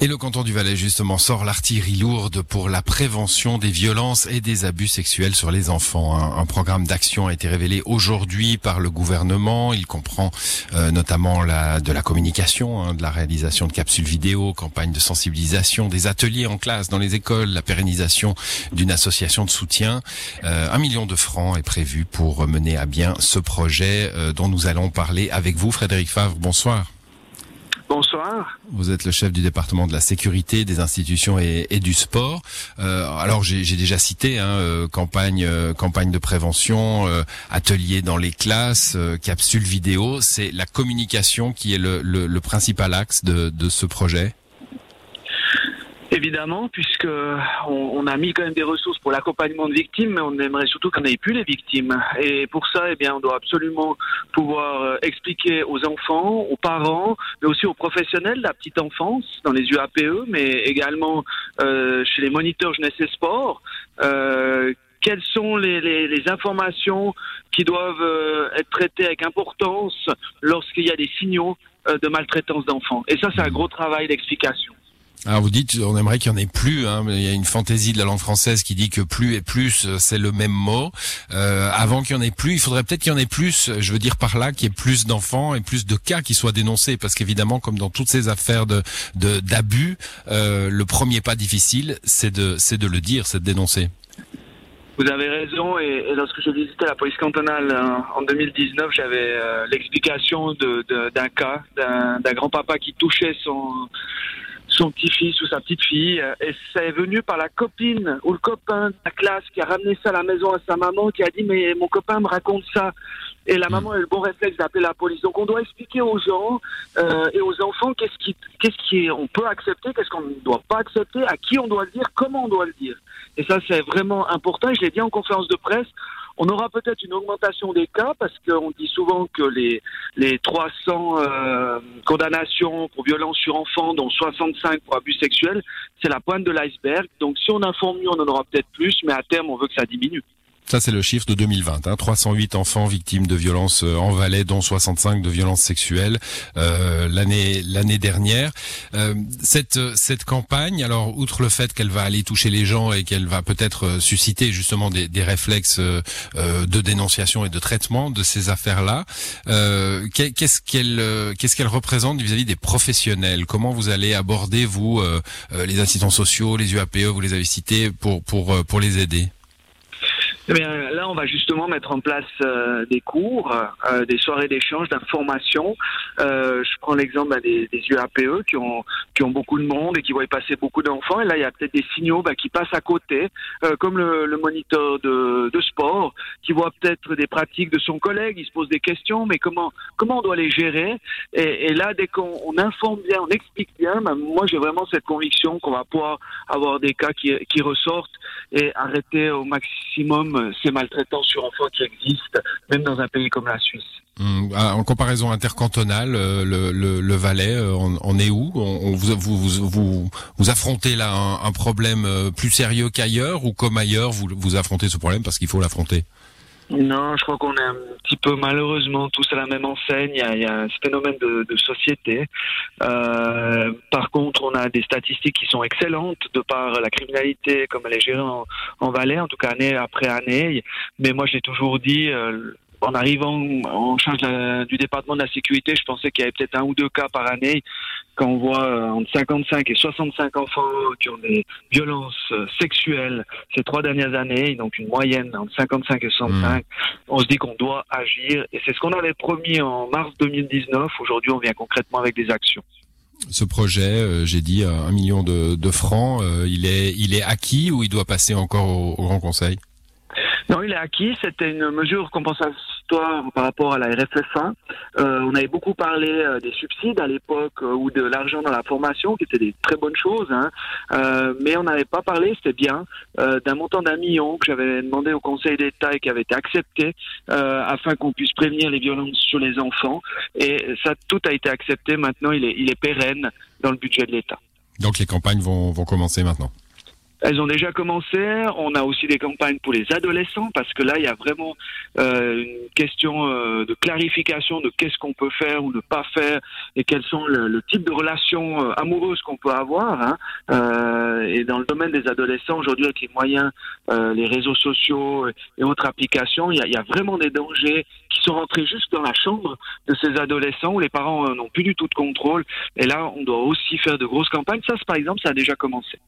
Et le canton du Valais, justement, sort l'artillerie lourde pour la prévention des violences et des abus sexuels sur les enfants. Un, programme d'action a été révélé aujourd'hui par le gouvernement. Il comprend euh, notamment la, de la communication, hein, de la réalisation de capsules vidéo, campagne de sensibilisation, des ateliers en classe dans les écoles, la pérennisation d'une association de soutien. Euh, un million de francs est prévu pour mener à bien ce projet euh, dont nous allons parler avec vous. Frédéric Favre, bonsoir. Bonsoir. Vous êtes le chef du département de la sécurité, des institutions et, du sport. Euh, alors j'ai déjà cité hein, euh, campagne, euh, campagne de prévention, atelier dans les classes, capsule vidéo. C'est la communication qui est le, principal axe de ce projet. Évidemment, puisque on, a mis quand même des ressources pour l'accompagnement de victimes, mais on aimerait surtout qu'on n'ait plus les victimes. Et pour ça, eh bien, on doit absolument pouvoir euh, expliquer aux enfants, aux parents, mais aussi aux professionnels de la petite enfance, dans les UAPE, mais également euh, chez les moniteurs jeunesse et sport, euh, quelles sont les, informations qui doivent être traitées avec importance lorsqu'il y a des signaux de maltraitance d'enfants. Et ça, c'est un gros travail d'explication. Alors vous dites, on aimerait qu'il y en ait plus. Hein, il y a une fantaisie de la langue française qui dit que plus et plus, c'est le même mot. Euh, avant qu'il y en ait plus, il faudrait peut-être qu'il y en ait plus. Je veux dire par là qu'il y ait plus d'enfants et plus de cas qui soient dénoncés, parce qu'évidemment, comme dans toutes ces affaires de d'abus, euh, le premier pas difficile, c'est de de le dire, c'est de dénoncer. Vous avez raison, et, lorsque je visitais la police cantonale hein, en 2019, j'avais euh, l'explication d'un cas d'un grand-papa qui touchait son son petit-fils ou sa petite-fille. Et c'est venu par la copine ou le copain de la classe qui a ramené ça à la maison à sa maman, qui a dit mais mon copain me raconte ça. Et la maman a eu le bon réflexe d'appeler la police. Donc on doit expliquer aux gens euh, et aux enfants qu'est-ce qui, qu'est-ce qui on peut accepter, qu'est-ce qu'on ne doit pas accepter, à qui on doit le dire, comment on doit le dire. Et ça c'est vraiment important. Et je l'ai dit en conférence de presse. On aura peut-être une augmentation des cas parce qu'on dit souvent que les, les 300 euh, condamnations pour violence sur enfants, dont 65 pour abus sexuels, c'est la pointe de l'iceberg. Donc si on informe mieux, on en aura peut-être plus, mais à terme, on veut que ça diminue. Ça, c'est le chiffre de 2020. Hein. 308 enfants victimes de violences en Valais, dont 65 de violences sexuelles euh, l'année l'année dernière. Euh, cette cette campagne, alors outre le fait qu'elle va aller toucher les gens et qu'elle va peut-être susciter justement des, réflexes euh, de dénonciation et de traitement de ces affaires-là, euh, qu'est-ce qu'elle qu'est-ce qu'elle représente vis-à-vis -vis des professionnels? Comment vous allez aborder vous euh, les assistants sociaux, les UAPE, vous les avez cités pour pour pour les aider? Eh bien, là, on va justement mettre en place euh, des cours, euh, des soirées d'échange, d'information. Euh, je prends l'exemple bah, des, des, UAPE qui ont qui ont beaucoup de monde et qui voient passer beaucoup d'enfants. Et là, il y a peut-être des signaux bah, qui passent à côté, euh, comme le, le moniteur de, de, sport, qui voit peut-être des pratiques de son collègue. Il se pose des questions, mais comment comment on doit les gérer? Et, et, là, dès qu'on informe bien, on explique bien, bah, moi, j'ai vraiment cette conviction qu'on va pouvoir avoir des cas qui, qui ressortent et arrêter au maximum ces maltraitances sur enfants qui existent, même dans un pays comme la Suisse. Mmh, en comparaison intercantonale, euh, le, Valais, euh, on, est où? On, vous, affrontez là un, un problème euh, plus sérieux qu'ailleurs ou comme ailleurs, vous, vous affrontez ce problème parce qu'il faut l'affronter? Non, je crois qu'on est un petit peu malheureusement tous à la même enseigne. Il y a, il y a ce phénomène de, de société. Euh, par contre, on a des statistiques qui sont excellentes de par la criminalité comme elle est gérée en, en Valais, en tout cas année après année. Mais moi, j'ai toujours dit, euh, en arrivant en charge du département de la sécurité, je pensais qu'il y avait peut-être un ou deux cas par année. Quand on voit euh, entre 55 et 65 enfants qui ont des violences euh, sexuelles ces trois dernières années, donc une moyenne entre 55 et 65, mmh. on se dit qu'on doit agir. Et c'est ce qu'on avait promis en mars 2019. Aujourd'hui, on vient concrètement avec des actions ce projet, euh, j'ai dit un million de, de francs, euh, il est il est acquis ou il doit passer encore au, au Grand Conseil? Non, il est acquis. C'était une mesure par rapport à la RFFA. Euh, on avait beaucoup parlé euh, des subsides à l'époque euh, ou de l'argent dans la formation, qui étaient des très bonnes choses. Hein. Euh, mais on n'avait pas parlé, c'était bien, d'un montant d'un million que j'avais demandé au Conseil d'État et qui avait été accepté afin qu'on puisse prévenir les violences sur les enfants. Et ça, tout a été accepté. Maintenant, il est, il est pérenne dans le budget de l'État. Donc les campagnes vont, vont commencer maintenant elles ont déjà commencé. On a aussi des campagnes pour les adolescents parce que là, il y a vraiment euh, une question euh, de clarification de qu'est-ce qu'on peut faire ou ne pas faire et quels sont le, type de relations euh, amoureuses qu'on peut avoir. Hein. Et dans le domaine des adolescents, aujourd'hui, avec les moyens, les réseaux sociaux et autres applications, il y a, il y a vraiment des dangers qui sont rentrés juste dans la chambre de ces adolescents où les parents n'ont plus du tout de contrôle. Et là, on doit aussi faire de grosses campagnes. Ça, par exemple, ça a déjà commencé.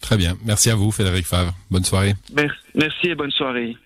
Très bien. Merci à vous, Frédéric Favre. Bonne soirée. Merci, et bonne soirée.